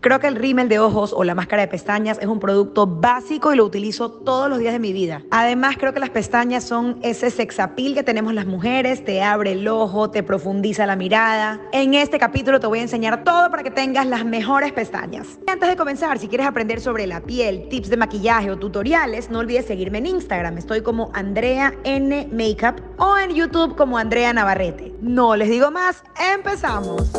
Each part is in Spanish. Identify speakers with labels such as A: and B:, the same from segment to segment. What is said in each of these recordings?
A: Creo que el rímel de ojos o la máscara de pestañas es un producto básico y lo utilizo todos los días de mi vida. Además, creo que las pestañas son ese sexapil que tenemos las mujeres, te abre el ojo, te profundiza la mirada. En este capítulo te voy a enseñar todo para que tengas las mejores pestañas. Antes de comenzar, si quieres aprender sobre la piel, tips de maquillaje o tutoriales, no olvides seguirme en Instagram. Estoy como Andrea N Makeup o en YouTube como Andrea Navarrete. No les digo más, empezamos.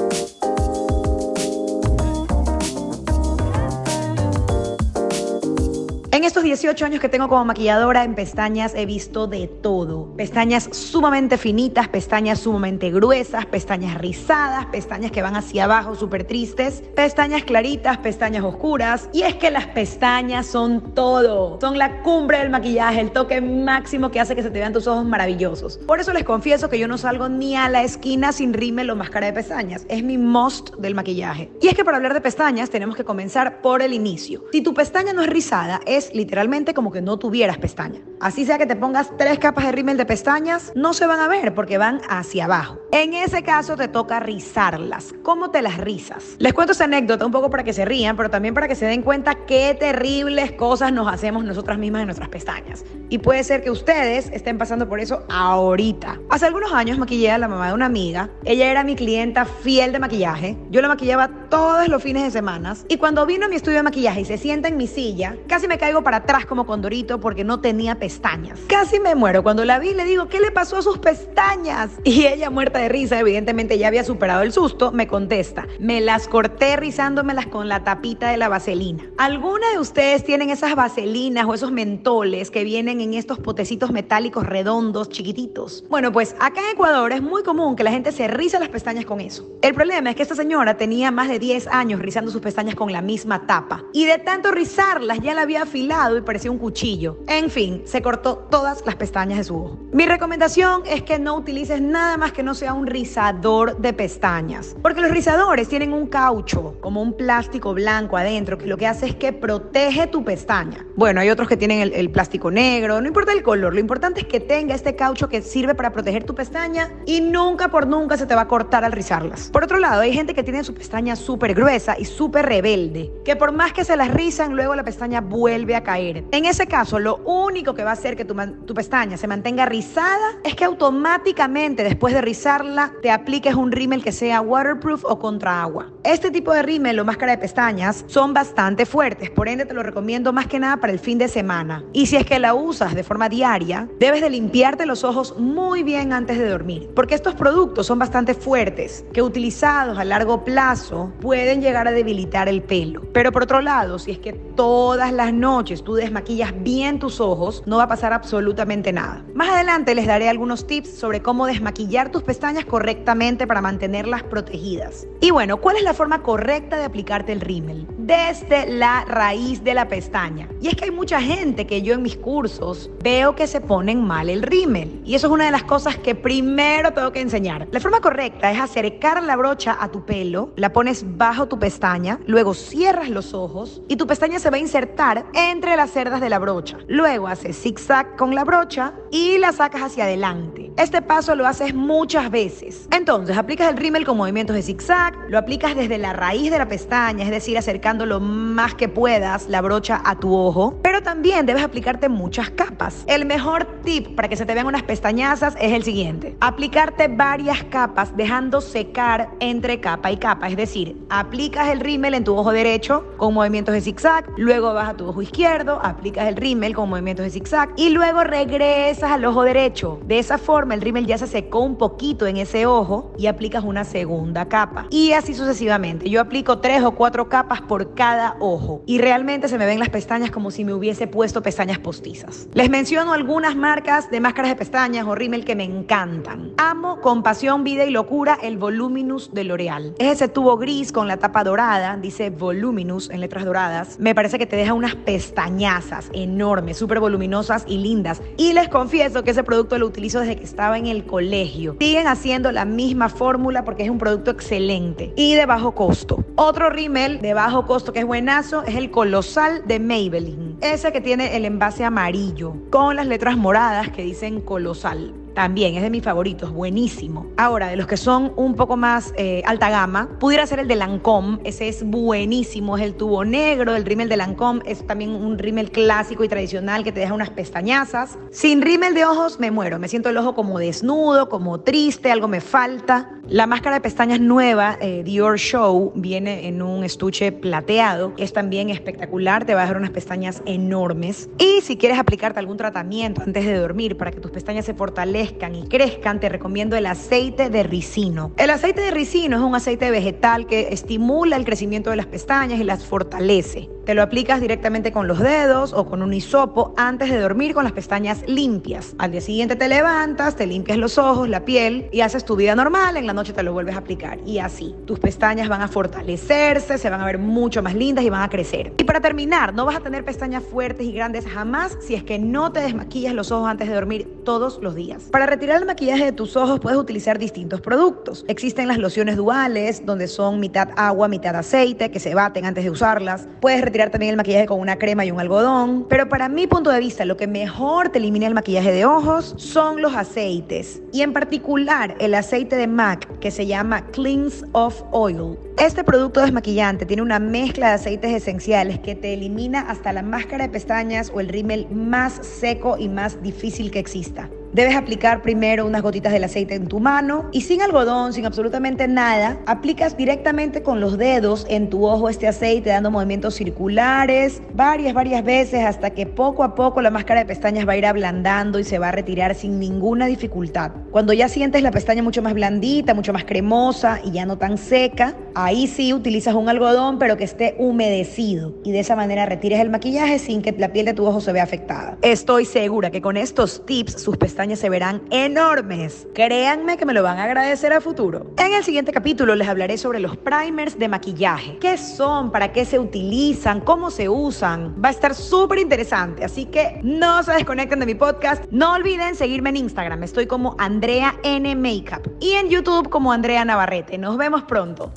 A: En estos 18 años que tengo como maquilladora en pestañas he visto de todo. Pestañas sumamente finitas, pestañas sumamente gruesas, pestañas rizadas, pestañas que van hacia abajo súper tristes, pestañas claritas, pestañas oscuras. Y es que las pestañas son todo. Son la cumbre del maquillaje, el toque máximo que hace que se te vean tus ojos maravillosos. Por eso les confieso que yo no salgo ni a la esquina sin rímel o máscara de pestañas. Es mi must del maquillaje. Y es que para hablar de pestañas tenemos que comenzar por el inicio. Si tu pestaña no es rizada, es literalmente como que no tuvieras pestaña. Así sea que te pongas tres capas de rímel de pestañas, no se van a ver porque van hacia abajo. En ese caso te toca rizarlas. ¿Cómo te las rizas? Les cuento esa anécdota un poco para que se rían, pero también para que se den cuenta qué terribles cosas nos hacemos nosotras mismas en nuestras pestañas. Y puede ser que ustedes estén pasando por eso ahorita. Hace algunos años maquillé a la mamá de una amiga. Ella era mi clienta fiel de maquillaje. Yo la maquillaba todos los fines de semana. Y cuando vino a mi estudio de maquillaje y se sienta en mi silla, casi me caigo para atrás como condorito porque no tenía pestañas. Casi me muero. Cuando la vi le digo, ¿qué le pasó a sus pestañas? Y ella muerta de risa, evidentemente ya había superado el susto, me contesta, me las corté rizándomelas con la tapita de la vaselina. ¿Alguna de ustedes tienen esas vaselinas o esos mentoles que vienen en estos potecitos metálicos redondos, chiquititos? Bueno, pues acá en Ecuador es muy común que la gente se riza las pestañas con eso. El problema es que esta señora tenía más de 10 años rizando sus pestañas con la misma tapa. Y de tanto rizarlas ya la había afilado y parecía un cuchillo. En fin, se cortó todas las pestañas de su ojo. Mi recomendación es que no utilices nada más que no sea un rizador de pestañas. Porque los rizadores tienen un caucho, como un plástico blanco adentro, que lo que hace es que protege tu pestaña. Bueno, hay otros que tienen el, el plástico negro, no importa el color, lo importante es que tenga este caucho que sirve para proteger tu pestaña y nunca por nunca se te va a cortar al rizarlas. Por otro lado, hay gente que tiene su pestaña súper gruesa y súper rebelde, que por más que se las rizan, luego la pestaña vuelve a caer. En ese caso, lo único que va a hacer que tu, tu pestaña se mantenga rizada es que automáticamente después de rizarla te apliques un rímel que sea waterproof o contra agua. Este tipo de rímel o máscara de pestañas son bastante fuertes, por ende te lo recomiendo más que nada para el fin de semana. Y si es que la usas de forma diaria, debes de limpiarte los ojos muy bien antes de dormir, porque estos productos son bastante fuertes, que utilizados a largo plazo pueden llegar a debilitar el pelo. Pero por otro lado, si es que todas las noches tú desmaquillas bien tus ojos, no va a pasar absolutamente nada. Más adelante les daré algunos tips sobre cómo desmaquillar tus pestañas correctamente para mantenerlas protegidas. Y bueno, ¿cuál es la forma correcta de aplicarte el rímel? Desde la raíz de la pestaña. Y es que hay mucha gente que yo en mis cursos veo que se ponen mal el rímel. Y eso es una de las cosas que primero tengo que enseñar. La forma correcta es acercar la brocha a tu pelo, la pones bajo tu pestaña, luego cierras los ojos y tu pestaña se va a insertar entre las cerdas de la brocha. Luego haces zigzag con la brocha y la sacas hacia adelante. Este paso lo haces muchas veces. Entonces, aplicas el rímel con movimientos de zigzag, lo aplicas desde la raíz de la pestaña, es decir, acercando lo más que puedas la brocha a tu ojo, pero también debes aplicarte muchas capas. El mejor tip para que se te vean unas pestañazas es el siguiente. Aplicarte varias capas dejando secar entre capa y capa, es decir, aplicas el rímel en tu ojo derecho con movimientos de zigzag, luego vas a tu ojo izquierdo, aplicas el rímel con movimientos de zigzag y luego regresas al ojo derecho. De esa forma el rímel ya se secó un poquito en ese ojo y aplicas una segunda capa. Y así sucesivamente. Yo aplico tres o cuatro capas por cada ojo y realmente se me ven las pestañas como si me hubiese puesto pestañas postizas. Les menciono algunas marcas de máscaras de pestañas o rímel que me encantan. Amo con pasión, vida y locura el Voluminous de L'Oreal. Es ese tubo gris con la tapa dorada, dice Voluminous en letras doradas. Me parece que te deja unas pestañazas enormes, súper voluminosas y lindas. Y les confieso que ese producto lo utilizo desde que estaba en el colegio. Siguen haciendo la misma fórmula porque es un producto excelente y de bajo costo. Otro rímel de bajo costo que es buenazo es el Colosal de Maybelline. Ese que tiene el envase amarillo con las letras moradas que dicen Colosal. También es de mis favoritos, buenísimo. Ahora, de los que son un poco más eh, alta gama, pudiera ser el de Lancome, ese es buenísimo, es el tubo negro del rímel de Lancome, es también un rímel clásico y tradicional que te deja unas pestañazas. Sin rímel de ojos me muero, me siento el ojo como desnudo, como triste, algo me falta. La máscara de pestañas nueva, eh, Dior Show, viene en un estuche plateado, es también espectacular, te va a dejar unas pestañas enormes. Y si quieres aplicarte algún tratamiento antes de dormir para que tus pestañas se fortalezcan y crezcan, te recomiendo el aceite de ricino. El aceite de ricino es un aceite vegetal que estimula el crecimiento de las pestañas y las fortalece. Te lo aplicas directamente con los dedos o con un hisopo antes de dormir con las pestañas limpias. Al día siguiente te levantas, te limpias los ojos, la piel y haces tu vida normal. En la noche te lo vuelves a aplicar. Y así, tus pestañas van a fortalecerse, se van a ver mucho más lindas y van a crecer. Y para terminar, no vas a tener pestañas fuertes y grandes jamás si es que no te desmaquillas los ojos antes de dormir todos los días. Para retirar el maquillaje de tus ojos puedes utilizar distintos productos. Existen las lociones duales, donde son mitad agua, mitad aceite, que se baten antes de usarlas. Puedes retirar también el maquillaje con una crema y un algodón. Pero para mi punto de vista, lo que mejor te elimina el maquillaje de ojos son los aceites. Y en particular el aceite de MAC que se llama Cleanse Off Oil. Este producto desmaquillante tiene una mezcla de aceites esenciales que te elimina hasta la máscara de pestañas o el rímel más seco y más difícil que exista. Debes aplicar primero unas gotitas del aceite en tu mano y sin algodón, sin absolutamente nada, aplicas directamente con los dedos en tu ojo este aceite dando movimientos circulares varias, varias veces hasta que poco a poco la máscara de pestañas va a ir ablandando y se va a retirar sin ninguna dificultad. Cuando ya sientes la pestaña mucho más blandita, mucho más cremosa y ya no tan seca, ahí sí utilizas un algodón pero que esté humedecido y de esa manera retires el maquillaje sin que la piel de tu ojo se vea afectada. Estoy segura que con estos tips sus se verán enormes. Créanme que me lo van a agradecer a futuro. En el siguiente capítulo les hablaré sobre los primers de maquillaje. ¿Qué son? ¿Para qué se utilizan? ¿Cómo se usan? Va a estar súper interesante, así que no se desconecten de mi podcast. No olviden seguirme en Instagram. Estoy como Andrea N Makeup y en YouTube como Andrea Navarrete. Nos vemos pronto.